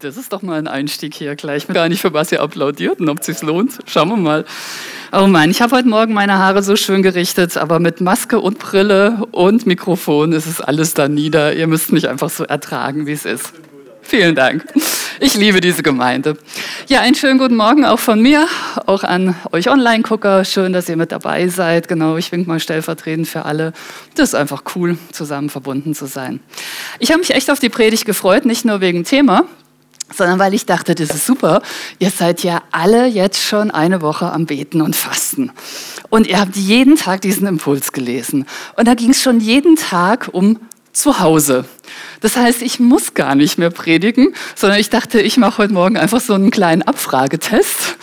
Das ist doch mal ein Einstieg hier gleich. Gar nicht, für was ihr applaudiert und ob es sich lohnt. Schauen wir mal. Oh Mann, ich habe heute Morgen meine Haare so schön gerichtet, aber mit Maske und Brille und Mikrofon ist es alles da nieder. Ihr müsst mich einfach so ertragen, wie es ist. Vielen Dank. Ich liebe diese Gemeinde. Ja, einen schönen guten Morgen auch von mir, auch an euch Online-Gucker. Schön, dass ihr mit dabei seid. Genau, ich wink mal stellvertretend für alle. Das ist einfach cool, zusammen verbunden zu sein. Ich habe mich echt auf die Predigt gefreut, nicht nur wegen Thema, sondern weil ich dachte, das ist super. Ihr seid ja alle jetzt schon eine Woche am Beten und Fasten. Und ihr habt jeden Tag diesen Impuls gelesen. Und da ging es schon jeden Tag um zu Hause. Das heißt, ich muss gar nicht mehr predigen, sondern ich dachte, ich mache heute Morgen einfach so einen kleinen Abfragetest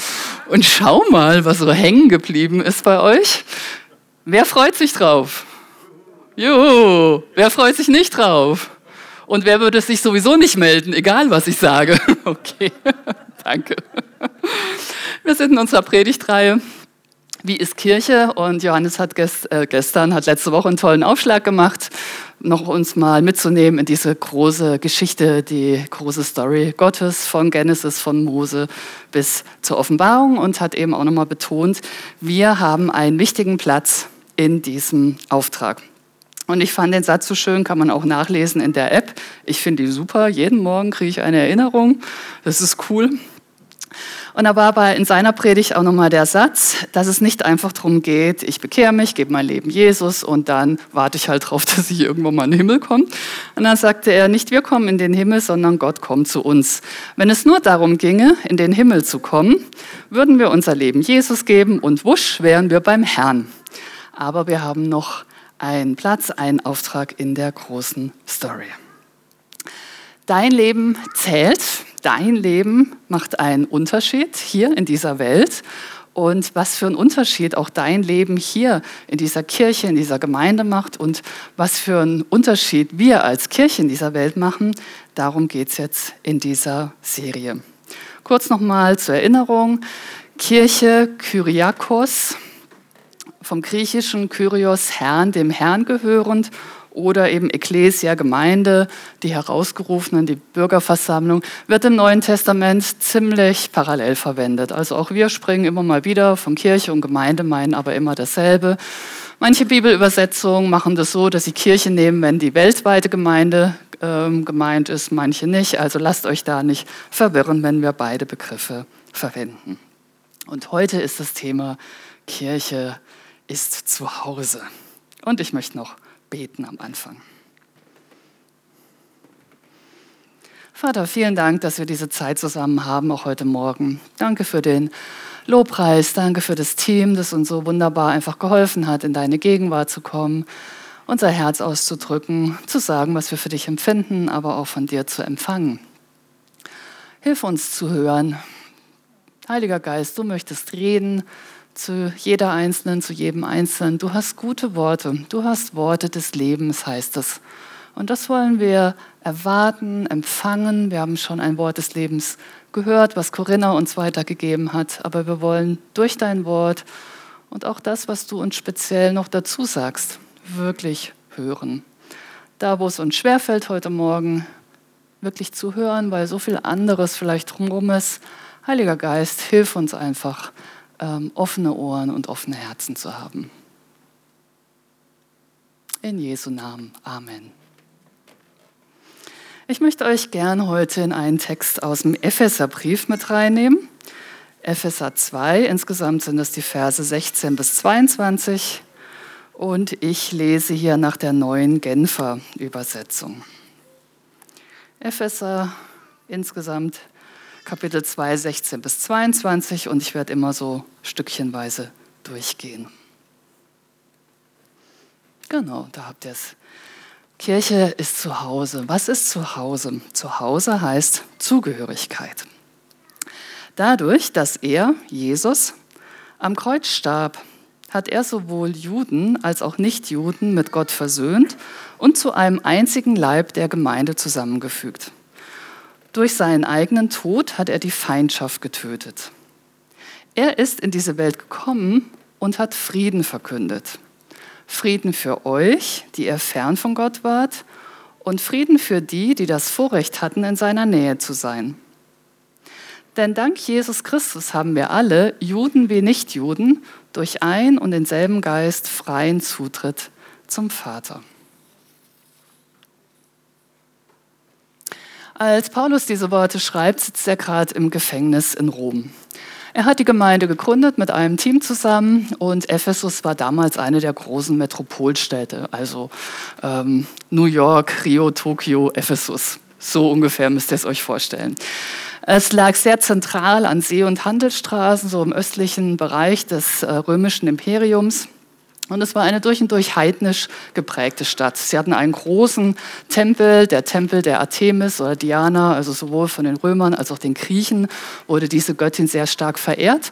und schau mal, was so hängen geblieben ist bei euch. Wer freut sich drauf? Juhu, wer freut sich nicht drauf? Und wer würde sich sowieso nicht melden, egal was ich sage? Okay, danke. Wir sind in unserer Predigtreihe wie ist Kirche? Und Johannes hat gest, äh, gestern, hat letzte Woche einen tollen Aufschlag gemacht noch uns mal mitzunehmen in diese große Geschichte, die große Story Gottes von Genesis, von Mose bis zur Offenbarung und hat eben auch nochmal betont, wir haben einen wichtigen Platz in diesem Auftrag. Und ich fand den Satz so schön, kann man auch nachlesen in der App. Ich finde die super. Jeden Morgen kriege ich eine Erinnerung. Das ist cool. Und da war aber in seiner Predigt auch nochmal der Satz, dass es nicht einfach darum geht, ich bekehre mich, gebe mein Leben Jesus und dann warte ich halt darauf, dass ich irgendwann mal in den Himmel komme. Und dann sagte er, nicht wir kommen in den Himmel, sondern Gott kommt zu uns. Wenn es nur darum ginge, in den Himmel zu kommen, würden wir unser Leben Jesus geben und wusch wären wir beim Herrn. Aber wir haben noch einen Platz, einen Auftrag in der großen Story. Dein Leben zählt, dein Leben macht einen Unterschied hier in dieser Welt. Und was für einen Unterschied auch dein Leben hier in dieser Kirche, in dieser Gemeinde macht und was für einen Unterschied wir als Kirche in dieser Welt machen, darum geht es jetzt in dieser Serie. Kurz nochmal zur Erinnerung. Kirche Kyriakos, vom griechischen Kyrios Herrn, dem Herrn gehörend oder eben Ecclesia, Gemeinde, die Herausgerufenen, die Bürgerversammlung, wird im Neuen Testament ziemlich parallel verwendet. Also auch wir springen immer mal wieder von Kirche und Gemeinde, meinen aber immer dasselbe. Manche Bibelübersetzungen machen das so, dass sie Kirche nehmen, wenn die weltweite Gemeinde ähm, gemeint ist, manche nicht. Also lasst euch da nicht verwirren, wenn wir beide Begriffe verwenden. Und heute ist das Thema Kirche ist zu Hause. Und ich möchte noch beten am Anfang. Vater, vielen Dank, dass wir diese Zeit zusammen haben, auch heute Morgen. Danke für den Lobpreis, danke für das Team, das uns so wunderbar einfach geholfen hat, in deine Gegenwart zu kommen, unser Herz auszudrücken, zu sagen, was wir für dich empfinden, aber auch von dir zu empfangen. Hilf uns zu hören. Heiliger Geist, du möchtest reden, zu jeder Einzelnen, zu jedem Einzelnen. Du hast gute Worte. Du hast Worte des Lebens, heißt es. Und das wollen wir erwarten, empfangen. Wir haben schon ein Wort des Lebens gehört, was Corinna uns weitergegeben hat. Aber wir wollen durch dein Wort und auch das, was du uns speziell noch dazu sagst, wirklich hören. Da, wo es uns schwerfällt heute Morgen, wirklich zu hören, weil so viel anderes vielleicht drumherum ist. Heiliger Geist, hilf uns einfach, ähm, offene Ohren und offene Herzen zu haben. In Jesu Namen. Amen. Ich möchte euch gern heute in einen Text aus dem Epheserbrief mit reinnehmen. Epheser 2, insgesamt sind es die Verse 16 bis 22 und ich lese hier nach der neuen Genfer Übersetzung. Epheser insgesamt Kapitel 2, 16 bis 22 und ich werde immer so stückchenweise durchgehen. Genau, da habt ihr es. Kirche ist zu Hause. Was ist zu Hause? Zu Hause heißt Zugehörigkeit. Dadurch, dass er, Jesus, am Kreuz starb, hat er sowohl Juden als auch Nichtjuden mit Gott versöhnt und zu einem einzigen Leib der Gemeinde zusammengefügt. Durch seinen eigenen Tod hat er die Feindschaft getötet. Er ist in diese Welt gekommen und hat Frieden verkündet. Frieden für euch, die ihr fern von Gott wart, und Frieden für die, die das Vorrecht hatten, in seiner Nähe zu sein. Denn dank Jesus Christus haben wir alle, Juden wie Nichtjuden, durch ein und denselben Geist freien Zutritt zum Vater. Als Paulus diese Worte schreibt, sitzt er gerade im Gefängnis in Rom. Er hat die Gemeinde gegründet mit einem Team zusammen und Ephesus war damals eine der großen Metropolstädte, also ähm, New York, Rio, Tokio, Ephesus. So ungefähr müsst ihr es euch vorstellen. Es lag sehr zentral an See- und Handelsstraßen, so im östlichen Bereich des äh, römischen Imperiums. Und es war eine durch und durch heidnisch geprägte Stadt. Sie hatten einen großen Tempel, der Tempel der Artemis oder Diana, also sowohl von den Römern als auch den Griechen wurde diese Göttin sehr stark verehrt.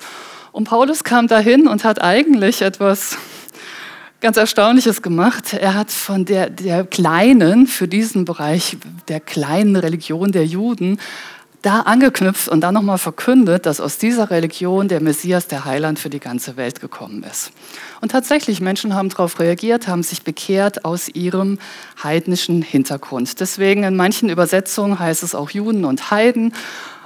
Und Paulus kam dahin und hat eigentlich etwas ganz Erstaunliches gemacht. Er hat von der, der kleinen, für diesen Bereich der kleinen Religion der Juden, da angeknüpft und dann nochmal verkündet, dass aus dieser Religion der Messias, der Heiland für die ganze Welt gekommen ist. Und tatsächlich, Menschen haben darauf reagiert, haben sich bekehrt aus ihrem heidnischen Hintergrund. Deswegen in manchen Übersetzungen heißt es auch Juden und Heiden.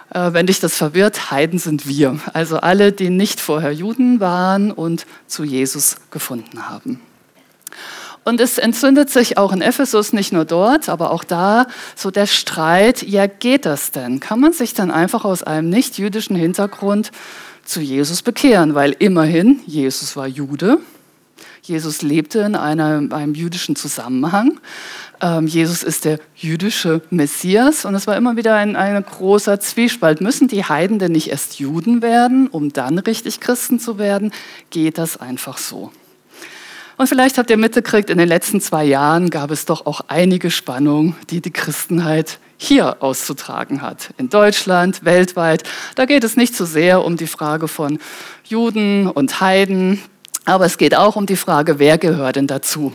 Äh, wenn dich das verwirrt, Heiden sind wir. Also alle, die nicht vorher Juden waren und zu Jesus gefunden haben. Und es entzündet sich auch in Ephesus, nicht nur dort, aber auch da so der Streit, ja geht das denn? Kann man sich dann einfach aus einem nicht-jüdischen Hintergrund zu Jesus bekehren? Weil immerhin, Jesus war Jude, Jesus lebte in einem, einem jüdischen Zusammenhang. Ähm, Jesus ist der jüdische Messias und es war immer wieder ein, ein großer Zwiespalt. Müssen die Heiden denn nicht erst Juden werden, um dann richtig Christen zu werden? Geht das einfach so? Und vielleicht habt ihr mitgekriegt, in den letzten zwei Jahren gab es doch auch einige Spannungen, die die Christenheit hier auszutragen hat. In Deutschland, weltweit. Da geht es nicht so sehr um die Frage von Juden und Heiden, aber es geht auch um die Frage, wer gehört denn dazu?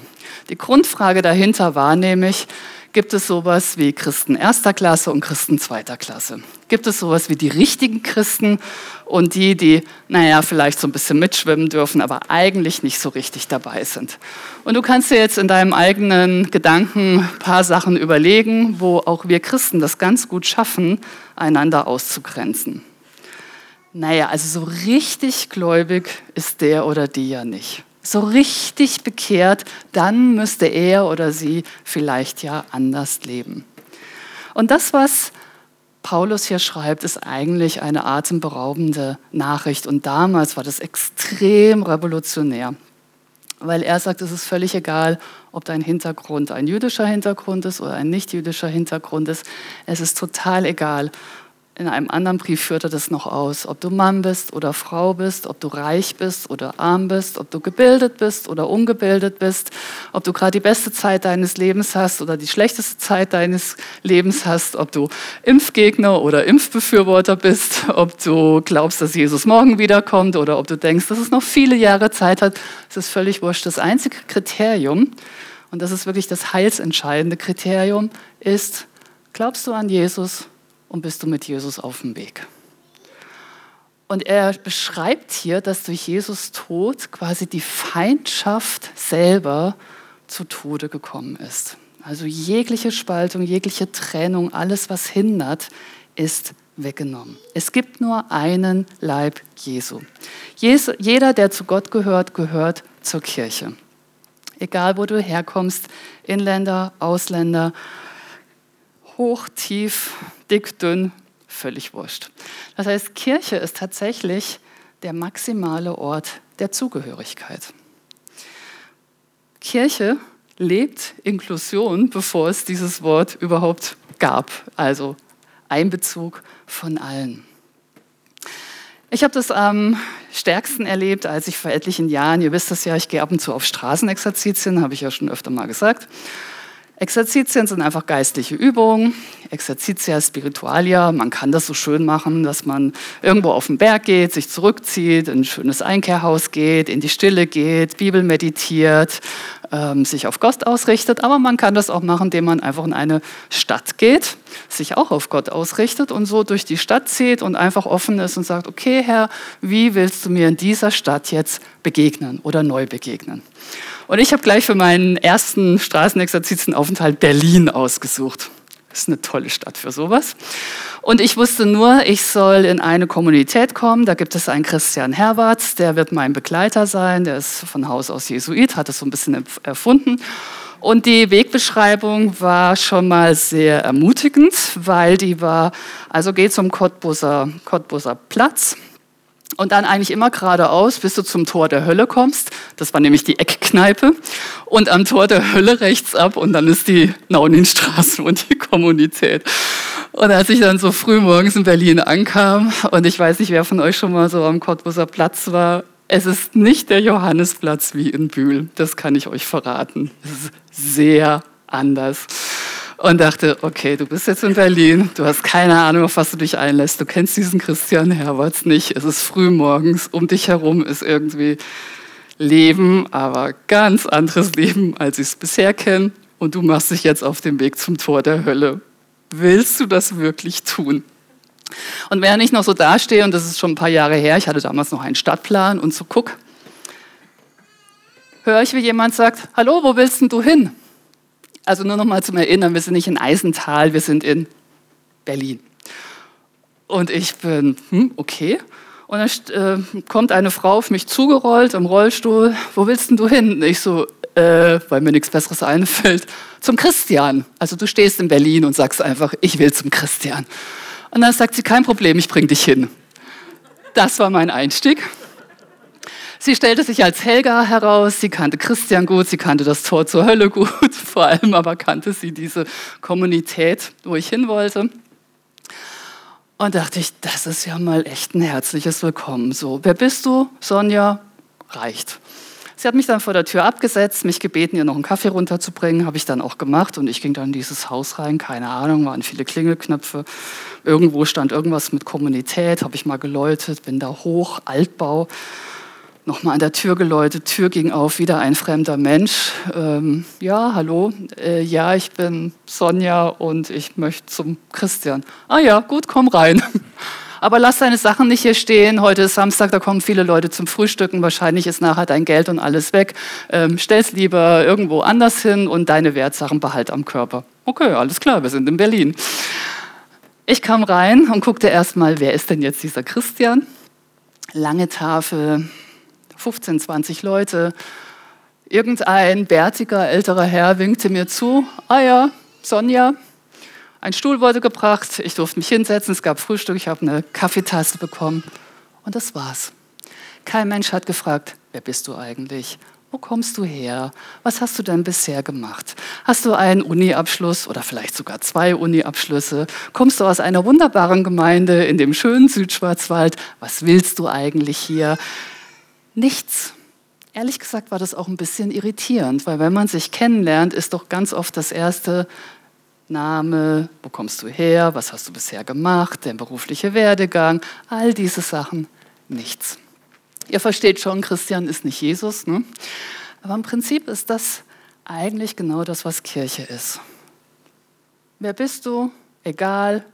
Die Grundfrage dahinter war nämlich, Gibt es sowas wie Christen erster Klasse und Christen zweiter Klasse? Gibt es sowas wie die richtigen Christen und die, die, naja, vielleicht so ein bisschen mitschwimmen dürfen, aber eigentlich nicht so richtig dabei sind? Und du kannst dir jetzt in deinem eigenen Gedanken ein paar Sachen überlegen, wo auch wir Christen das ganz gut schaffen, einander auszugrenzen. Naja, also so richtig gläubig ist der oder die ja nicht so richtig bekehrt, dann müsste er oder sie vielleicht ja anders leben. Und das, was Paulus hier schreibt, ist eigentlich eine atemberaubende Nachricht. Und damals war das extrem revolutionär, weil er sagt, es ist völlig egal, ob dein Hintergrund ein jüdischer Hintergrund ist oder ein nicht jüdischer Hintergrund ist. Es ist total egal, in einem anderen Brief führt er das noch aus, ob du Mann bist oder Frau bist, ob du reich bist oder arm bist, ob du gebildet bist oder ungebildet bist, ob du gerade die beste Zeit deines Lebens hast oder die schlechteste Zeit deines Lebens hast, ob du Impfgegner oder Impfbefürworter bist, ob du glaubst, dass Jesus morgen wiederkommt oder ob du denkst, dass es noch viele Jahre Zeit hat. Es ist völlig wurscht. Das einzige Kriterium, und das ist wirklich das heilsentscheidende Kriterium, ist, glaubst du an Jesus und bist du mit Jesus auf dem Weg. Und er beschreibt hier, dass durch Jesus Tod quasi die Feindschaft selber zu Tode gekommen ist. Also jegliche Spaltung, jegliche Trennung, alles, was hindert, ist weggenommen. Es gibt nur einen Leib Jesu. Jeder, der zu Gott gehört, gehört zur Kirche. Egal, wo du herkommst, Inländer, Ausländer, hoch, tief, dick, dünn, völlig wurscht. Das heißt, Kirche ist tatsächlich der maximale Ort der Zugehörigkeit. Kirche lebt Inklusion, bevor es dieses Wort überhaupt gab, also Einbezug von allen. Ich habe das am stärksten erlebt, als ich vor etlichen Jahren, ihr wisst das ja, ich gehe ab und zu auf Straßenexerzitien, habe ich ja schon öfter mal gesagt. Exerzitien sind einfach geistliche Übungen. Exerzitia spiritualia, man kann das so schön machen, dass man irgendwo auf den Berg geht, sich zurückzieht, in ein schönes Einkehrhaus geht, in die Stille geht, Bibel meditiert, ähm, sich auf Gott ausrichtet. Aber man kann das auch machen, indem man einfach in eine Stadt geht sich auch auf Gott ausrichtet und so durch die Stadt zieht und einfach offen ist und sagt, okay Herr, wie willst du mir in dieser Stadt jetzt begegnen oder neu begegnen? Und ich habe gleich für meinen ersten Straßenexerzitienaufenthalt Berlin ausgesucht. Das ist eine tolle Stadt für sowas. Und ich wusste nur, ich soll in eine Kommunität kommen. Da gibt es einen Christian Herwarts, der wird mein Begleiter sein. Der ist von Haus aus Jesuit, hat es so ein bisschen erfunden. Und die Wegbeschreibung war schon mal sehr ermutigend, weil die war, also geht zum Cottbuser, Cottbuser Platz und dann eigentlich immer geradeaus, bis du zum Tor der Hölle kommst. Das war nämlich die Eckkneipe. Und am Tor der Hölle rechts ab und dann ist die Nauninstraße und die Kommunität. Und als ich dann so früh morgens in Berlin ankam, und ich weiß nicht, wer von euch schon mal so am Cottbuser Platz war, es ist nicht der Johannesplatz wie in Bühl. Das kann ich euch verraten. Es ist sehr anders und dachte, okay, du bist jetzt in Berlin, du hast keine Ahnung, auf was du dich einlässt, du kennst diesen Christian Herberts nicht, es ist früh morgens, um dich herum ist irgendwie Leben, aber ganz anderes Leben, als ich es bisher kenne und du machst dich jetzt auf den Weg zum Tor der Hölle. Willst du das wirklich tun? Und während ich noch so dastehe, und das ist schon ein paar Jahre her, ich hatte damals noch einen Stadtplan und so guck, höre ich, wie jemand sagt, hallo, wo willst denn du hin? Also nur noch mal zum Erinnern, wir sind nicht in Eisental, wir sind in Berlin. Und ich bin, hm, okay. Und dann äh, kommt eine Frau auf mich zugerollt im Rollstuhl. Wo willst denn du hin? Und ich so, äh, weil mir nichts Besseres einfällt, zum Christian. Also du stehst in Berlin und sagst einfach, ich will zum Christian. Und dann sagt sie, kein Problem, ich bring dich hin. Das war mein Einstieg. Sie stellte sich als Helga heraus, sie kannte Christian gut, sie kannte das Tor zur Hölle gut, vor allem aber kannte sie diese Kommunität, wo ich hin wollte. Und dachte ich, das ist ja mal echt ein herzliches Willkommen. So, wer bist du? Sonja, reicht. Sie hat mich dann vor der Tür abgesetzt, mich gebeten, ihr noch einen Kaffee runterzubringen. Habe ich dann auch gemacht und ich ging dann in dieses Haus rein. Keine Ahnung, waren viele Klingelknöpfe. Irgendwo stand irgendwas mit Kommunität, habe ich mal geläutet, bin da hoch, Altbau nochmal an der Tür geläutet, Tür ging auf, wieder ein fremder Mensch. Ähm, ja, hallo, äh, ja, ich bin Sonja und ich möchte zum Christian. Ah ja, gut, komm rein. Aber lass deine Sachen nicht hier stehen. Heute ist Samstag, da kommen viele Leute zum Frühstücken. Wahrscheinlich ist nachher dein Geld und alles weg. Ähm, stell's lieber irgendwo anders hin und deine Wertsachen behalt am Körper. Okay, alles klar, wir sind in Berlin. Ich kam rein und guckte erst mal, wer ist denn jetzt dieser Christian? Lange Tafel, 15, 20 Leute. Irgendein bärtiger älterer Herr winkte mir zu. Ah ja, Sonja. Ein Stuhl wurde gebracht, ich durfte mich hinsetzen, es gab Frühstück, ich habe eine Kaffeetasse bekommen und das war's. Kein Mensch hat gefragt, wer bist du eigentlich? Wo kommst du her? Was hast du denn bisher gemacht? Hast du einen Uni-Abschluss oder vielleicht sogar zwei Uni-Abschlüsse? Kommst du aus einer wunderbaren Gemeinde in dem schönen Südschwarzwald? Was willst du eigentlich hier? Nichts. Ehrlich gesagt war das auch ein bisschen irritierend, weil wenn man sich kennenlernt, ist doch ganz oft das erste Name, wo kommst du her, was hast du bisher gemacht, dein beruflicher Werdegang, all diese Sachen, nichts. Ihr versteht schon, Christian ist nicht Jesus, ne? aber im Prinzip ist das eigentlich genau das, was Kirche ist. Wer bist du? Egal,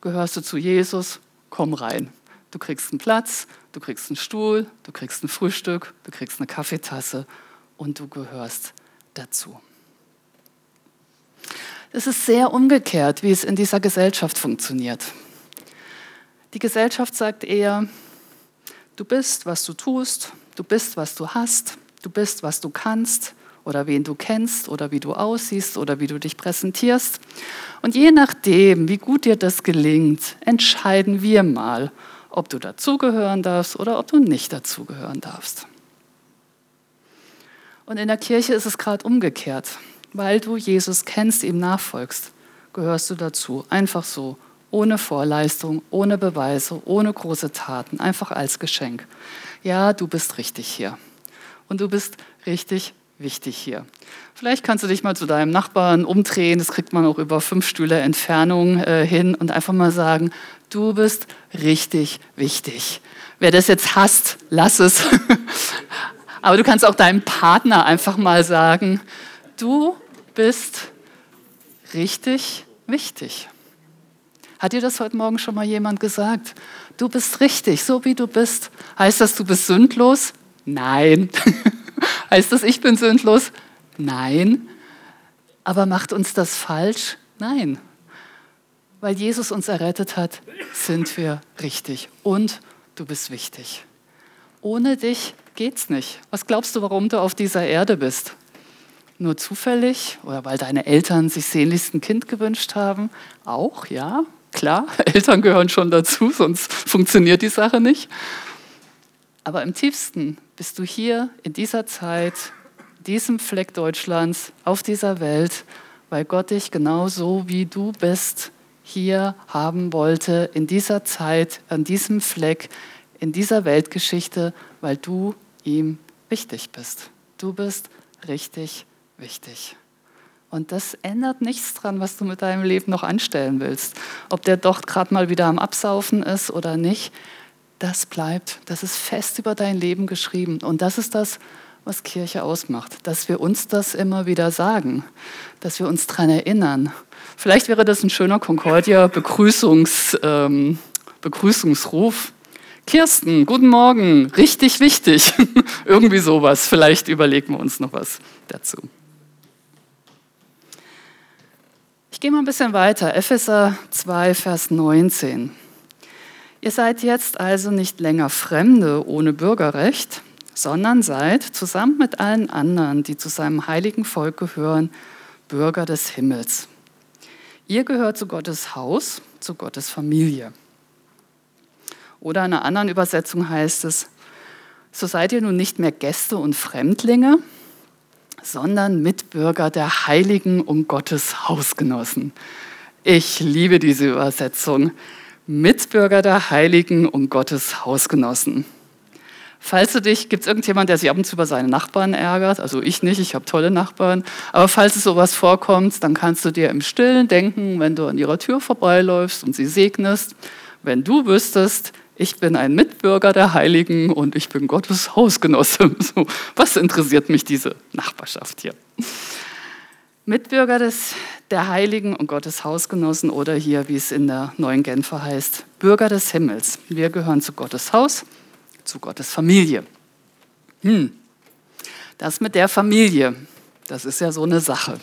gehörst du zu Jesus? Komm rein. Du kriegst einen Platz, du kriegst einen Stuhl, du kriegst ein Frühstück, du kriegst eine Kaffeetasse und du gehörst dazu. Es ist sehr umgekehrt, wie es in dieser Gesellschaft funktioniert. Die Gesellschaft sagt eher, du bist, was du tust, du bist, was du hast, du bist, was du kannst oder wen du kennst oder wie du aussiehst oder wie du dich präsentierst. Und je nachdem, wie gut dir das gelingt, entscheiden wir mal, ob du dazugehören darfst oder ob du nicht dazugehören darfst. Und in der Kirche ist es gerade umgekehrt. Weil du Jesus kennst, ihm nachfolgst, gehörst du dazu. Einfach so, ohne Vorleistung, ohne Beweise, ohne große Taten, einfach als Geschenk. Ja, du bist richtig hier. Und du bist richtig wichtig hier. Vielleicht kannst du dich mal zu deinem Nachbarn umdrehen, das kriegt man auch über fünf Stühle Entfernung äh, hin und einfach mal sagen, du bist richtig wichtig. Wer das jetzt hasst, lass es. Aber du kannst auch deinem Partner einfach mal sagen, du bist richtig wichtig. Hat dir das heute Morgen schon mal jemand gesagt? Du bist richtig, so wie du bist. Heißt das, du bist sündlos? Nein. heißt das, ich bin sündlos? Nein. Aber macht uns das falsch? Nein. Weil Jesus uns errettet hat, sind wir richtig. Und du bist wichtig. Ohne dich geht's nicht. Was glaubst du, warum du auf dieser Erde bist? Nur zufällig oder weil deine Eltern sich sehnlichst ein Kind gewünscht haben? Auch, ja, klar. Eltern gehören schon dazu, sonst funktioniert die Sache nicht. Aber im tiefsten bist du hier in dieser Zeit, diesem Fleck Deutschlands, auf dieser Welt, weil Gott dich genauso wie du bist hier haben wollte, in dieser Zeit, an diesem Fleck, in dieser Weltgeschichte, weil du ihm wichtig bist. Du bist richtig wichtig. Und das ändert nichts dran, was du mit deinem Leben noch anstellen willst. Ob der doch gerade mal wieder am Absaufen ist oder nicht, das bleibt. Das ist fest über dein Leben geschrieben. Und das ist das, was Kirche ausmacht, dass wir uns das immer wieder sagen, dass wir uns daran erinnern. Vielleicht wäre das ein schöner Concordia-Begrüßungs, ähm, Begrüßungsruf. Kirsten, guten Morgen, richtig wichtig. Irgendwie sowas. Vielleicht überlegen wir uns noch was dazu. Ich gehe mal ein bisschen weiter. Epheser 2, Vers 19. Ihr seid jetzt also nicht länger Fremde ohne Bürgerrecht, sondern seid zusammen mit allen anderen, die zu seinem heiligen Volk gehören, Bürger des Himmels. Ihr gehört zu Gottes Haus, zu Gottes Familie. Oder in einer anderen Übersetzung heißt es, so seid ihr nun nicht mehr Gäste und Fremdlinge, sondern Mitbürger der Heiligen und Gottes Hausgenossen. Ich liebe diese Übersetzung. Mitbürger der Heiligen und Gottes Hausgenossen. Falls du dich, gibt es irgendjemand, der sich ab und zu über seine Nachbarn ärgert? Also ich nicht, ich habe tolle Nachbarn. Aber falls es sowas vorkommt, dann kannst du dir im Stillen denken, wenn du an ihrer Tür vorbeiläufst und sie segnest, wenn du wüsstest, ich bin ein Mitbürger der Heiligen und ich bin Gottes Hausgenosse. Was interessiert mich diese Nachbarschaft hier? Mitbürger des, der Heiligen und Gottes Hausgenossen oder hier, wie es in der neuen Genfer heißt, Bürger des Himmels. Wir gehören zu Gottes Haus, zu Gottes Familie. Hm. Das mit der Familie, das ist ja so eine Sache.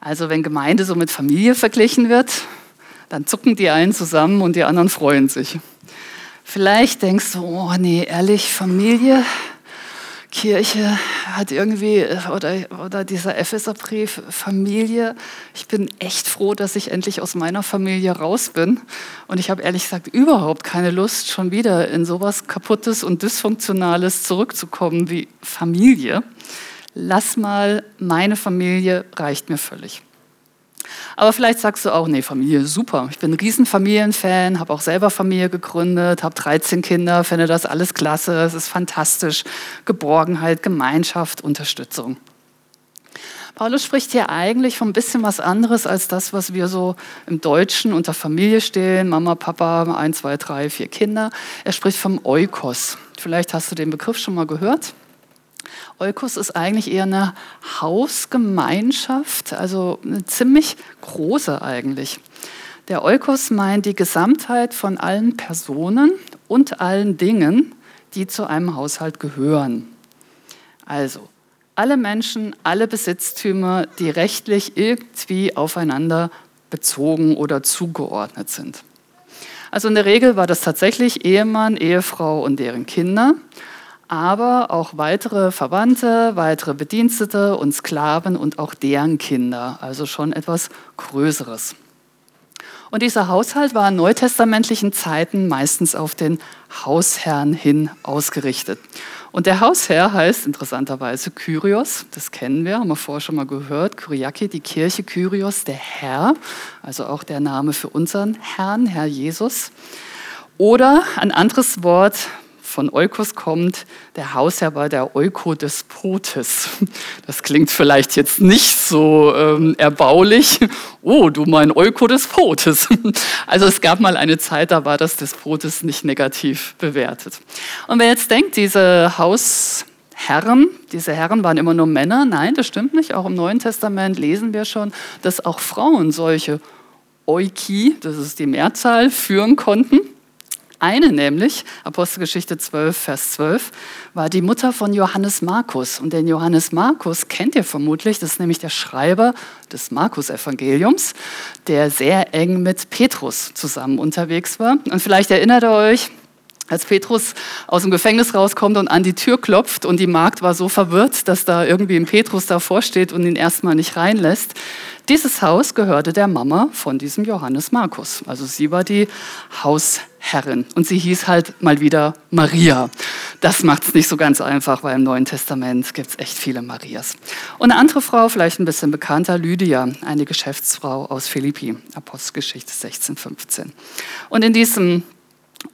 Also wenn Gemeinde so mit Familie verglichen wird, dann zucken die einen zusammen und die anderen freuen sich. Vielleicht denkst du, oh nee, ehrlich, Familie, Kirche hat irgendwie, oder, oder dieser Epheserbrief, Familie, ich bin echt froh, dass ich endlich aus meiner Familie raus bin. Und ich habe ehrlich gesagt überhaupt keine Lust, schon wieder in sowas Kaputtes und Dysfunktionales zurückzukommen wie Familie. Lass mal, meine Familie reicht mir völlig. Aber vielleicht sagst du auch, nee, Familie super. Ich bin ein Riesenfamilienfan, habe auch selber Familie gegründet, habe 13 Kinder, finde das alles klasse, es ist fantastisch. Geborgenheit, Gemeinschaft, Unterstützung. Paulus spricht hier eigentlich von ein bisschen was anderes als das, was wir so im Deutschen unter Familie stehen. Mama, Papa, ein, zwei, drei, vier Kinder. Er spricht vom Eukos. Vielleicht hast du den Begriff schon mal gehört. Eukos ist eigentlich eher eine Hausgemeinschaft, also eine ziemlich große eigentlich. Der Eukos meint die Gesamtheit von allen Personen und allen Dingen, die zu einem Haushalt gehören. Also alle Menschen, alle Besitztümer, die rechtlich irgendwie aufeinander bezogen oder zugeordnet sind. Also in der Regel war das tatsächlich Ehemann, Ehefrau und deren Kinder aber auch weitere Verwandte, weitere Bedienstete und Sklaven und auch deren Kinder, also schon etwas Größeres. Und dieser Haushalt war in neutestamentlichen Zeiten meistens auf den Hausherrn hin ausgerichtet. Und der Hausherr heißt interessanterweise Kyrios, das kennen wir, haben wir vorher schon mal gehört, Kyriaki, die Kirche Kyrios, der Herr, also auch der Name für unseren Herrn, Herr Jesus. Oder ein anderes Wort, von Eukos kommt, der Hausherr war der Eukodespotes. Das klingt vielleicht jetzt nicht so ähm, erbaulich. Oh, du mein Eukodespotes. Also es gab mal eine Zeit, da war das Despotes nicht negativ bewertet. Und wer jetzt denkt, diese Hausherren, diese Herren waren immer nur Männer, nein, das stimmt nicht. Auch im Neuen Testament lesen wir schon, dass auch Frauen solche Oiki, das ist die Mehrzahl, führen konnten. Eine nämlich, Apostelgeschichte 12, Vers 12, war die Mutter von Johannes Markus. Und den Johannes Markus kennt ihr vermutlich, das ist nämlich der Schreiber des Markus-Evangeliums, der sehr eng mit Petrus zusammen unterwegs war. Und vielleicht erinnert ihr euch, als Petrus aus dem Gefängnis rauskommt und an die Tür klopft und die Magd war so verwirrt, dass da irgendwie ein Petrus davor steht und ihn erstmal nicht reinlässt. Dieses Haus gehörte der Mama von diesem Johannes Markus. Also sie war die Hausherrin und sie hieß halt mal wieder Maria. Das macht es nicht so ganz einfach, weil im Neuen Testament gibt es echt viele Marias. Und eine andere Frau, vielleicht ein bisschen bekannter, Lydia, eine Geschäftsfrau aus Philippi, Apostelgeschichte 16, 15. Und in diesem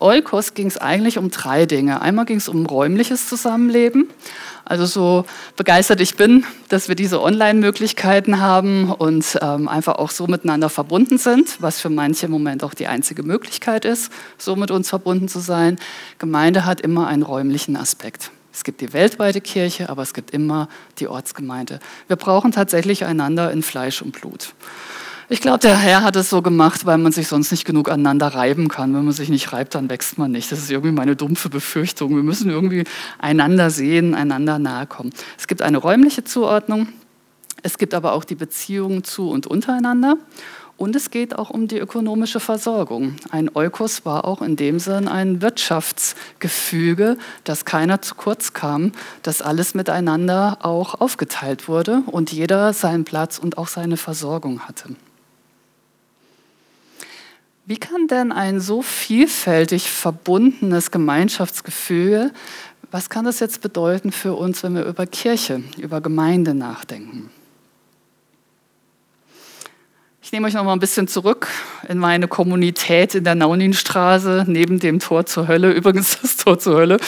Eukos ging es eigentlich um drei Dinge. Einmal ging es um räumliches Zusammenleben, also so begeistert ich bin, dass wir diese Online-Möglichkeiten haben und ähm, einfach auch so miteinander verbunden sind, was für manche im Moment auch die einzige Möglichkeit ist, so mit uns verbunden zu sein. Gemeinde hat immer einen räumlichen Aspekt. Es gibt die weltweite Kirche, aber es gibt immer die Ortsgemeinde. Wir brauchen tatsächlich einander in Fleisch und Blut. Ich glaube, der Herr hat es so gemacht, weil man sich sonst nicht genug aneinander reiben kann. Wenn man sich nicht reibt, dann wächst man nicht. Das ist irgendwie meine dumpfe Befürchtung. Wir müssen irgendwie einander sehen, einander nahe kommen. Es gibt eine räumliche Zuordnung. Es gibt aber auch die Beziehungen zu und untereinander. Und es geht auch um die ökonomische Versorgung. Ein Eukos war auch in dem Sinn ein Wirtschaftsgefüge, dass keiner zu kurz kam, dass alles miteinander auch aufgeteilt wurde und jeder seinen Platz und auch seine Versorgung hatte. Wie kann denn ein so vielfältig verbundenes Gemeinschaftsgefühl, was kann das jetzt bedeuten für uns, wenn wir über Kirche, über Gemeinde nachdenken? Ich nehme euch noch mal ein bisschen zurück in meine Kommunität in der Nauninstraße neben dem Tor zur Hölle. Übrigens, das Tor zur Hölle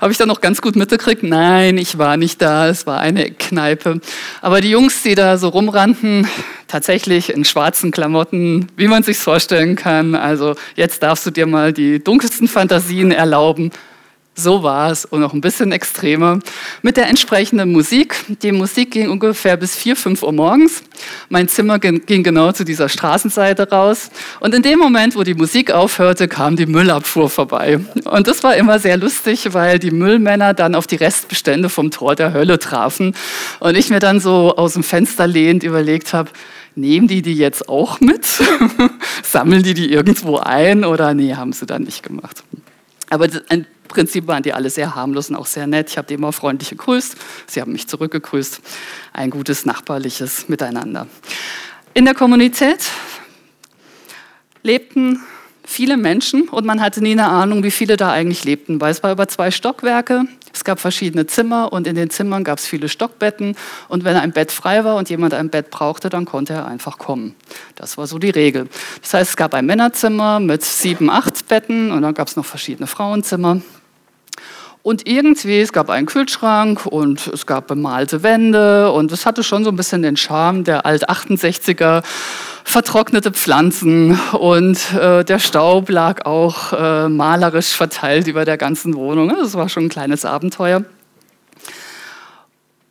habe ich dann noch ganz gut mitgekriegt. Nein, ich war nicht da, es war eine Kneipe. Aber die Jungs, die da so rumrannten, tatsächlich in schwarzen Klamotten, wie man sich vorstellen kann. Also jetzt darfst du dir mal die dunkelsten Fantasien erlauben. So war es und noch ein bisschen extremer. Mit der entsprechenden Musik. Die Musik ging ungefähr bis 4, 5 Uhr morgens. Mein Zimmer ging genau zu dieser Straßenseite raus. Und in dem Moment, wo die Musik aufhörte, kam die Müllabfuhr vorbei. Und das war immer sehr lustig, weil die Müllmänner dann auf die Restbestände vom Tor der Hölle trafen. Und ich mir dann so aus dem Fenster lehnt überlegt habe, nehmen die die jetzt auch mit? Sammeln die die irgendwo ein? Oder nee, haben sie dann nicht gemacht. Aber ein Prinzip waren die alle sehr harmlos und auch sehr nett. Ich habe die immer freundlich gegrüßt. Sie haben mich zurückgegrüßt. Ein gutes nachbarliches Miteinander. In der Kommunität lebten viele Menschen und man hatte nie eine Ahnung, wie viele da eigentlich lebten, weil es war über zwei Stockwerke. Es gab verschiedene Zimmer und in den Zimmern gab es viele Stockbetten. Und wenn ein Bett frei war und jemand ein Bett brauchte, dann konnte er einfach kommen. Das war so die Regel. Das heißt, es gab ein Männerzimmer mit sieben, acht Betten und dann gab es noch verschiedene Frauenzimmer. Und irgendwie, es gab einen Kühlschrank und es gab bemalte Wände und es hatte schon so ein bisschen den Charme der Alt-68er, vertrocknete Pflanzen und äh, der Staub lag auch äh, malerisch verteilt über der ganzen Wohnung. Das war schon ein kleines Abenteuer.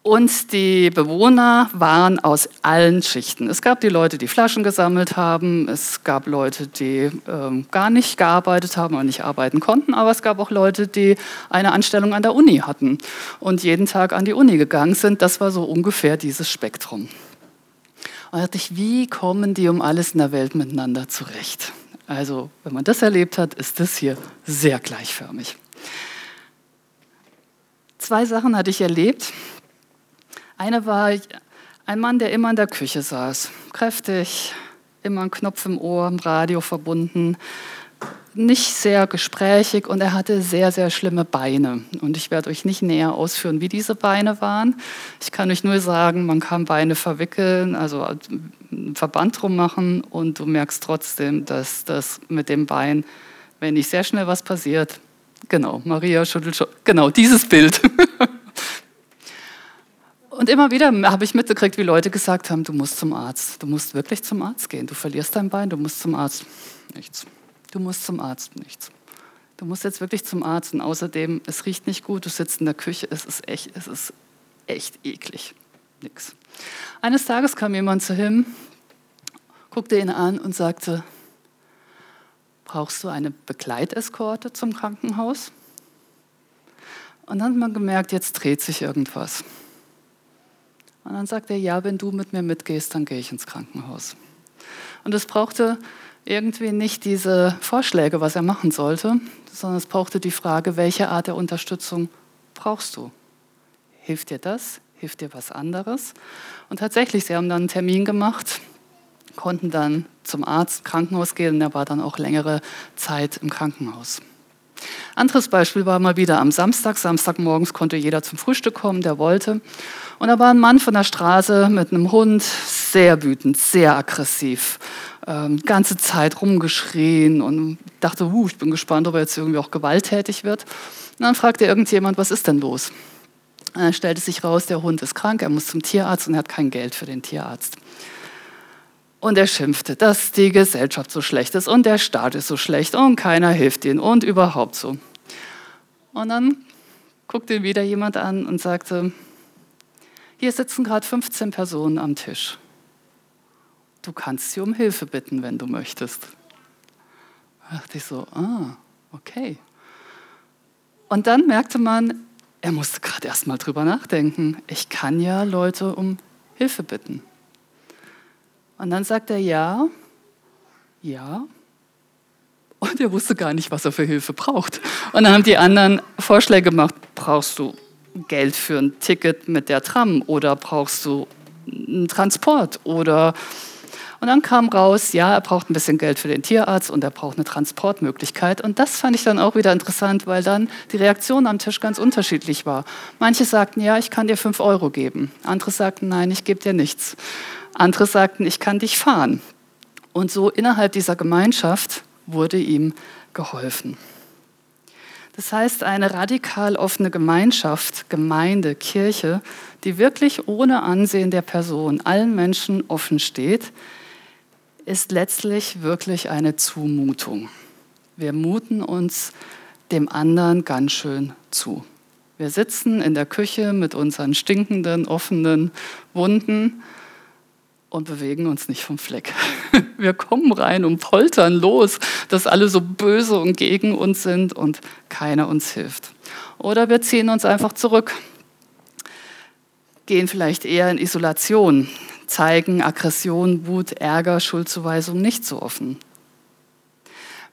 Und die Bewohner waren aus allen Schichten. Es gab die Leute, die Flaschen gesammelt haben, es gab Leute, die ähm, gar nicht gearbeitet haben und nicht arbeiten konnten, aber es gab auch Leute, die eine Anstellung an der Uni hatten und jeden Tag an die Uni gegangen sind. Das war so ungefähr dieses Spektrum. Und da dachte ich, wie kommen die um alles in der Welt miteinander zurecht? Also, wenn man das erlebt hat, ist das hier sehr gleichförmig. Zwei Sachen hatte ich erlebt. Eine war ein Mann, der immer in der Küche saß, kräftig, immer ein Knopf im Ohr, im Radio verbunden, nicht sehr gesprächig und er hatte sehr, sehr schlimme Beine. Und ich werde euch nicht näher ausführen, wie diese Beine waren. Ich kann euch nur sagen, man kann Beine verwickeln, also einen Verband drum machen und du merkst trotzdem, dass das mit dem Bein, wenn nicht sehr schnell was passiert, genau, Maria schüttelt schon, genau, dieses Bild. Und immer wieder habe ich mitgekriegt, wie Leute gesagt haben, du musst zum Arzt. Du musst wirklich zum Arzt gehen. Du verlierst dein Bein, du musst zum Arzt. Nichts. Du musst zum Arzt. Nichts. Du musst jetzt wirklich zum Arzt. Und außerdem, es riecht nicht gut, du sitzt in der Küche, es ist echt, es ist echt eklig. Nix. Eines Tages kam jemand zu ihm, guckte ihn an und sagte, brauchst du eine Begleiteskorte zum Krankenhaus? Und dann hat man gemerkt, jetzt dreht sich irgendwas. Und dann sagt er, ja, wenn du mit mir mitgehst, dann gehe ich ins Krankenhaus. Und es brauchte irgendwie nicht diese Vorschläge, was er machen sollte, sondern es brauchte die Frage, welche Art der Unterstützung brauchst du? Hilft dir das? Hilft dir was anderes? Und tatsächlich, sie haben dann einen Termin gemacht, konnten dann zum Arzt, Krankenhaus gehen und er war dann auch längere Zeit im Krankenhaus. Anderes Beispiel war mal wieder am Samstag. Samstagmorgens konnte jeder zum Frühstück kommen, der wollte. Und da war ein Mann von der Straße mit einem Hund, sehr wütend, sehr aggressiv, ähm, ganze Zeit rumgeschrien und dachte, uh, ich bin gespannt, ob er jetzt irgendwie auch gewalttätig wird. Und dann fragte irgendjemand, was ist denn los? Und dann stellte sich raus, der Hund ist krank, er muss zum Tierarzt und er hat kein Geld für den Tierarzt. Und er schimpfte, dass die Gesellschaft so schlecht ist und der Staat ist so schlecht und keiner hilft ihnen und überhaupt so. Und dann guckte ihn wieder jemand an und sagte, hier sitzen gerade 15 Personen am Tisch. Du kannst sie um Hilfe bitten, wenn du möchtest. Da dachte ich so, ah, okay. Und dann merkte man, er musste gerade erst mal drüber nachdenken. Ich kann ja Leute um Hilfe bitten. Und dann sagt er ja, ja. Und er wusste gar nicht, was er für Hilfe braucht. Und dann haben die anderen Vorschläge gemacht. Brauchst du Geld für ein Ticket mit der Tram oder brauchst du einen Transport oder und dann kam raus, ja, er braucht ein bisschen Geld für den Tierarzt und er braucht eine Transportmöglichkeit. Und das fand ich dann auch wieder interessant, weil dann die Reaktion am Tisch ganz unterschiedlich war. Manche sagten, ja, ich kann dir fünf Euro geben. Andere sagten, nein, ich gebe dir nichts. Andere sagten, ich kann dich fahren. Und so innerhalb dieser Gemeinschaft wurde ihm geholfen. Das heißt, eine radikal offene Gemeinschaft, Gemeinde, Kirche, die wirklich ohne Ansehen der Person allen Menschen offen steht, ist letztlich wirklich eine Zumutung. Wir muten uns dem anderen ganz schön zu. Wir sitzen in der Küche mit unseren stinkenden, offenen Wunden und bewegen uns nicht vom Fleck. Wir kommen rein und poltern los, dass alle so böse und gegen uns sind und keiner uns hilft. Oder wir ziehen uns einfach zurück, gehen vielleicht eher in Isolation, zeigen Aggression, Wut, Ärger, Schuldzuweisung nicht so offen.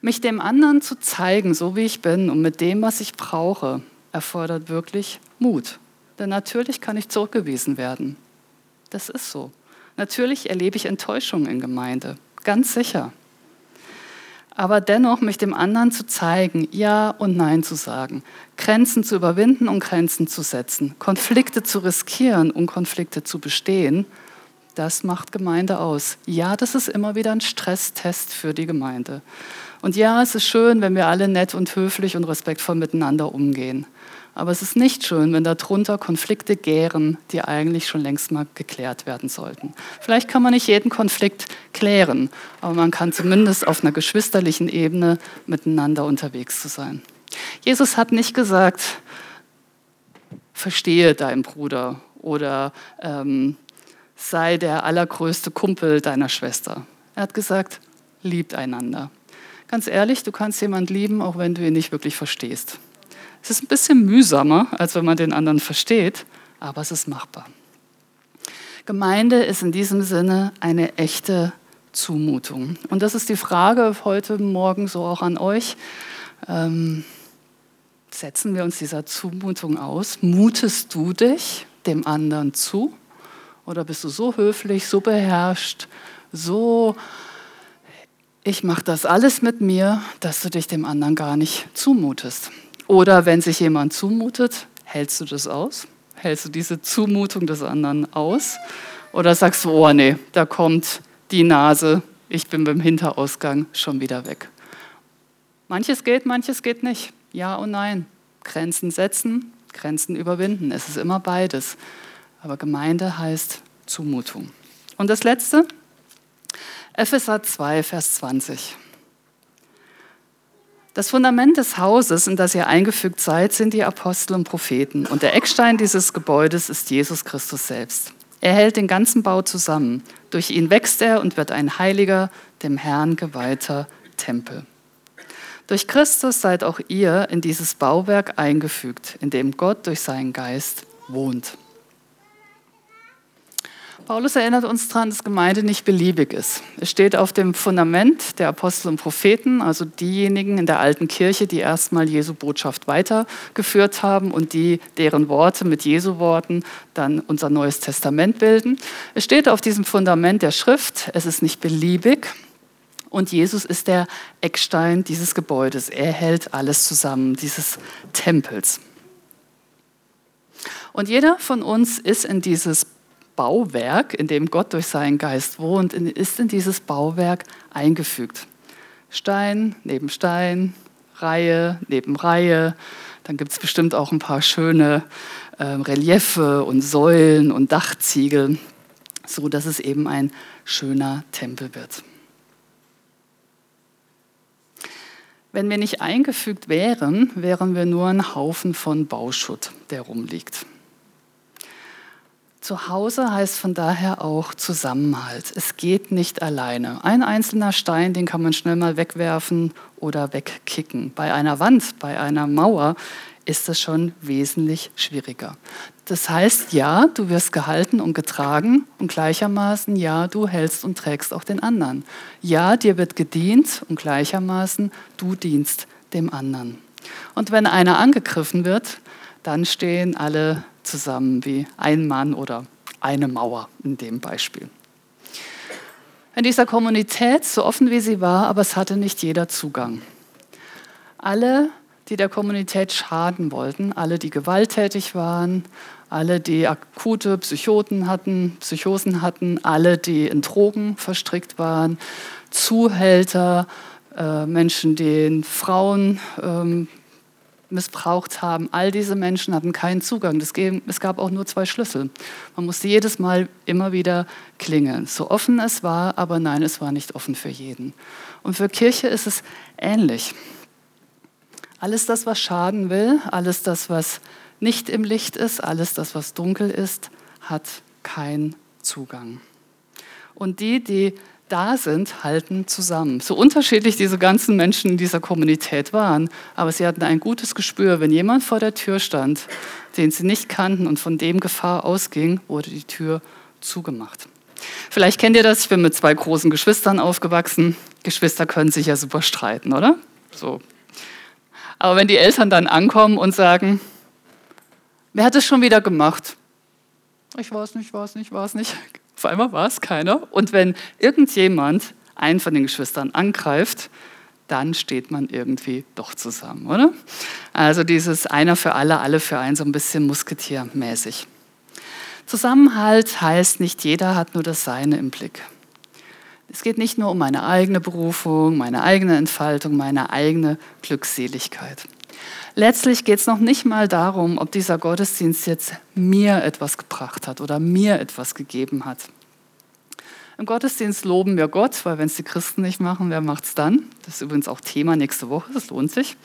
Mich dem anderen zu zeigen, so wie ich bin und mit dem, was ich brauche, erfordert wirklich Mut. Denn natürlich kann ich zurückgewiesen werden. Das ist so. Natürlich erlebe ich Enttäuschung in Gemeinde, ganz sicher. Aber dennoch mich dem anderen zu zeigen, Ja und Nein zu sagen, Grenzen zu überwinden und Grenzen zu setzen, Konflikte zu riskieren und Konflikte zu bestehen, das macht Gemeinde aus. Ja, das ist immer wieder ein Stresstest für die Gemeinde. Und ja, es ist schön, wenn wir alle nett und höflich und respektvoll miteinander umgehen. Aber es ist nicht schön, wenn darunter Konflikte gären, die eigentlich schon längst mal geklärt werden sollten. Vielleicht kann man nicht jeden Konflikt klären, aber man kann zumindest auf einer geschwisterlichen Ebene miteinander unterwegs zu sein. Jesus hat nicht gesagt, verstehe deinen Bruder oder ähm, sei der allergrößte Kumpel deiner Schwester. Er hat gesagt, liebt einander. Ganz ehrlich, du kannst jemanden lieben, auch wenn du ihn nicht wirklich verstehst. Es ist ein bisschen mühsamer, als wenn man den anderen versteht, aber es ist machbar. Gemeinde ist in diesem Sinne eine echte Zumutung. Und das ist die Frage heute Morgen so auch an euch. Ähm, setzen wir uns dieser Zumutung aus? Mutest du dich dem anderen zu? Oder bist du so höflich, so beherrscht, so, ich mache das alles mit mir, dass du dich dem anderen gar nicht zumutest? Oder wenn sich jemand zumutet, hältst du das aus? Hältst du diese Zumutung des anderen aus? Oder sagst du, oh nee, da kommt die Nase, ich bin beim Hinterausgang schon wieder weg? Manches geht, manches geht nicht. Ja und nein. Grenzen setzen, Grenzen überwinden. Es ist immer beides. Aber Gemeinde heißt Zumutung. Und das letzte, Epheser 2, Vers 20. Das Fundament des Hauses, in das ihr eingefügt seid, sind die Apostel und Propheten. Und der Eckstein dieses Gebäudes ist Jesus Christus selbst. Er hält den ganzen Bau zusammen. Durch ihn wächst er und wird ein heiliger, dem Herrn geweihter Tempel. Durch Christus seid auch ihr in dieses Bauwerk eingefügt, in dem Gott durch seinen Geist wohnt. Paulus erinnert uns daran, dass Gemeinde nicht beliebig ist. Es steht auf dem Fundament der Apostel und Propheten, also diejenigen in der alten Kirche, die erstmal Jesu Botschaft weitergeführt haben und die, deren Worte mit Jesu Worten dann unser Neues Testament bilden. Es steht auf diesem Fundament der Schrift, es ist nicht beliebig, und Jesus ist der Eckstein dieses Gebäudes. Er hält alles zusammen, dieses Tempels. Und jeder von uns ist in dieses Bauwerk, in dem Gott durch seinen Geist wohnt, ist in dieses Bauwerk eingefügt. Stein neben Stein, Reihe neben Reihe. Dann gibt es bestimmt auch ein paar schöne äh, Reliefe und Säulen und Dachziegel, so dass es eben ein schöner Tempel wird. Wenn wir nicht eingefügt wären, wären wir nur ein Haufen von Bauschutt, der rumliegt. Zuhause heißt von daher auch Zusammenhalt. Es geht nicht alleine. Ein einzelner Stein, den kann man schnell mal wegwerfen oder wegkicken. Bei einer Wand, bei einer Mauer ist es schon wesentlich schwieriger. Das heißt, ja, du wirst gehalten und getragen und gleichermaßen, ja, du hältst und trägst auch den anderen. Ja, dir wird gedient und gleichermaßen, du dienst dem anderen. Und wenn einer angegriffen wird, dann stehen alle zusammen wie ein Mann oder eine Mauer in dem Beispiel. In dieser Kommunität, so offen wie sie war, aber es hatte nicht jeder Zugang. Alle, die der Kommunität schaden wollten, alle, die gewalttätig waren, alle, die akute Psychoten hatten, Psychosen hatten, alle, die in Drogen verstrickt waren, Zuhälter, äh, Menschen, die Frauen ähm, missbraucht haben. All diese Menschen hatten keinen Zugang. es gab auch nur zwei Schlüssel. Man musste jedes Mal immer wieder klingeln. So offen es war, aber nein, es war nicht offen für jeden. Und für Kirche ist es ähnlich. Alles das, was schaden will, alles das, was nicht im Licht ist, alles das, was dunkel ist, hat keinen Zugang. Und die, die da sind, halten zusammen. So unterschiedlich diese ganzen Menschen in dieser Kommunität waren, aber sie hatten ein gutes Gespür, wenn jemand vor der Tür stand, den sie nicht kannten und von dem Gefahr ausging, wurde die Tür zugemacht. Vielleicht kennt ihr das, ich bin mit zwei großen Geschwistern aufgewachsen. Geschwister können sich ja super streiten, oder? So. Aber wenn die Eltern dann ankommen und sagen, wer hat es schon wieder gemacht? Ich weiß nicht, weiß nicht, weiß nicht. Auf einmal war es keiner. Und wenn irgendjemand einen von den Geschwistern angreift, dann steht man irgendwie doch zusammen, oder? Also dieses einer für alle, alle für einen, so ein bisschen musketiermäßig. Zusammenhalt heißt, nicht jeder hat nur das Seine im Blick. Es geht nicht nur um meine eigene Berufung, meine eigene Entfaltung, meine eigene Glückseligkeit. Letztlich geht es noch nicht mal darum, ob dieser Gottesdienst jetzt mir etwas gebracht hat oder mir etwas gegeben hat. Im Gottesdienst loben wir Gott, weil wenn es die Christen nicht machen, wer macht es dann? Das ist übrigens auch Thema nächste Woche, das lohnt sich.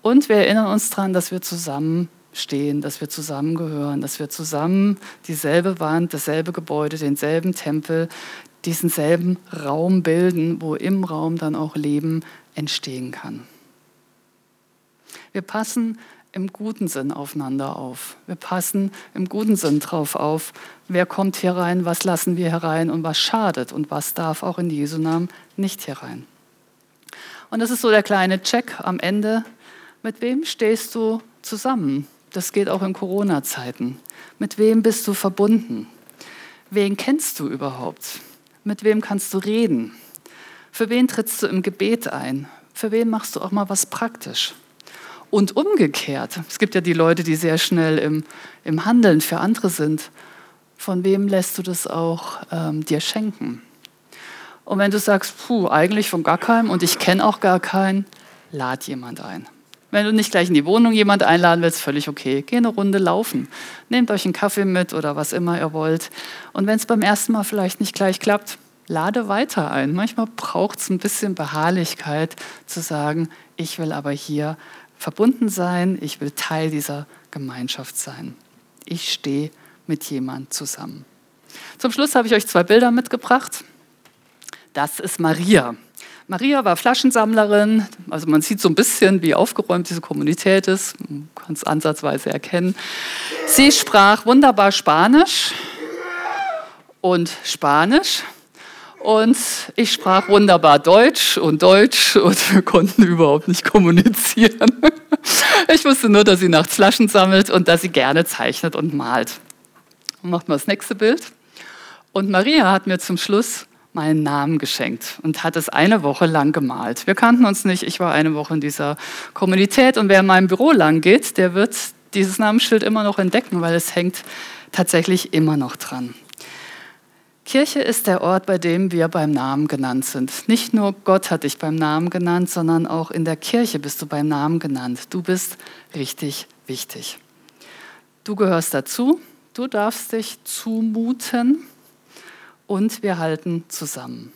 Und wir erinnern uns daran, dass wir zusammenstehen, dass wir zusammengehören, dass wir zusammen dieselbe Wand, dasselbe Gebäude, denselben Tempel, diesen selben Raum bilden, wo im Raum dann auch Leben entstehen kann. Wir passen im guten Sinn aufeinander auf. Wir passen im guten Sinn drauf auf, wer kommt hier rein, was lassen wir herein und was schadet und was darf auch in Jesu Namen nicht herein. Und das ist so der kleine Check am Ende. Mit wem stehst du zusammen? Das geht auch in Corona-Zeiten. Mit wem bist du verbunden? Wen kennst du überhaupt? Mit wem kannst du reden? Für wen trittst du im Gebet ein? Für wen machst du auch mal was praktisch? Und umgekehrt, es gibt ja die Leute, die sehr schnell im, im Handeln für andere sind. Von wem lässt du das auch ähm, dir schenken? Und wenn du sagst, puh, eigentlich von gar keinem und ich kenne auch gar keinen, lad jemand ein. Wenn du nicht gleich in die Wohnung jemand einladen willst, völlig okay. Geh eine Runde laufen. Nehmt euch einen Kaffee mit oder was immer ihr wollt. Und wenn es beim ersten Mal vielleicht nicht gleich klappt, lade weiter ein. Manchmal braucht es ein bisschen Beharrlichkeit zu sagen, ich will aber hier verbunden sein, ich will Teil dieser Gemeinschaft sein. Ich stehe mit jemand zusammen. Zum Schluss habe ich euch zwei Bilder mitgebracht. Das ist Maria. Maria war Flaschensammlerin, also man sieht so ein bisschen, wie aufgeräumt diese Kommunität ist, man kann es ansatzweise erkennen. Sie sprach wunderbar Spanisch und Spanisch und ich sprach wunderbar Deutsch und Deutsch und wir konnten überhaupt nicht kommunizieren. Ich wusste nur, dass sie nachts Flaschen sammelt und dass sie gerne zeichnet und malt. Macht mal das nächste Bild. Und Maria hat mir zum Schluss meinen Namen geschenkt und hat es eine Woche lang gemalt. Wir kannten uns nicht, ich war eine Woche in dieser Kommunität und wer in meinem Büro lang geht, der wird dieses Namensschild immer noch entdecken, weil es hängt tatsächlich immer noch dran. Kirche ist der Ort, bei dem wir beim Namen genannt sind. Nicht nur Gott hat dich beim Namen genannt, sondern auch in der Kirche bist du beim Namen genannt. Du bist richtig wichtig. Du gehörst dazu, du darfst dich zumuten und wir halten zusammen.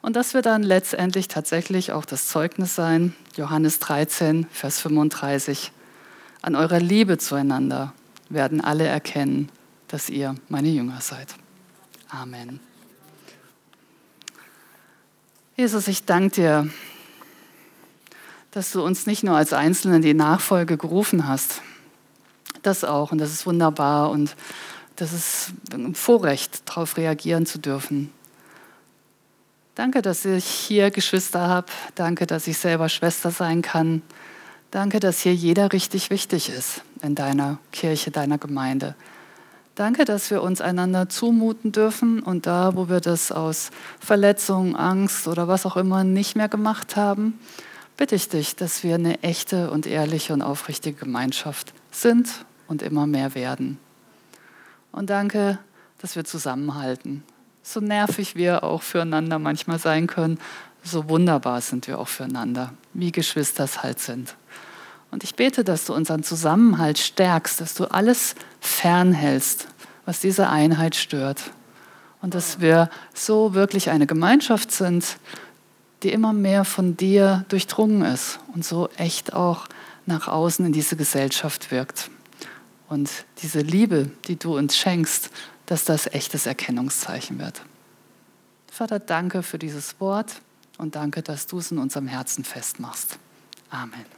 Und das wird dann letztendlich tatsächlich auch das Zeugnis sein, Johannes 13, Vers 35. An eurer Liebe zueinander werden alle erkennen, dass ihr meine Jünger seid. Amen. Jesus, ich danke dir, dass du uns nicht nur als Einzelne in die Nachfolge gerufen hast. Das auch und das ist wunderbar und das ist ein Vorrecht, darauf reagieren zu dürfen. Danke, dass ich hier Geschwister habe. Danke, dass ich selber Schwester sein kann. Danke, dass hier jeder richtig wichtig ist in deiner Kirche, deiner Gemeinde. Danke, dass wir uns einander zumuten dürfen und da, wo wir das aus Verletzung, Angst oder was auch immer nicht mehr gemacht haben, bitte ich dich, dass wir eine echte und ehrliche und aufrichtige Gemeinschaft sind und immer mehr werden. Und danke, dass wir zusammenhalten. So nervig wir auch füreinander manchmal sein können, so wunderbar sind wir auch füreinander, wie Geschwister es halt sind. Und ich bete, dass du unseren Zusammenhalt stärkst, dass du alles fernhältst, was diese Einheit stört. Und dass wir so wirklich eine Gemeinschaft sind, die immer mehr von dir durchdrungen ist und so echt auch nach außen in diese Gesellschaft wirkt. Und diese Liebe, die du uns schenkst, dass das echtes Erkennungszeichen wird. Vater, danke für dieses Wort und danke, dass du es in unserem Herzen festmachst. Amen.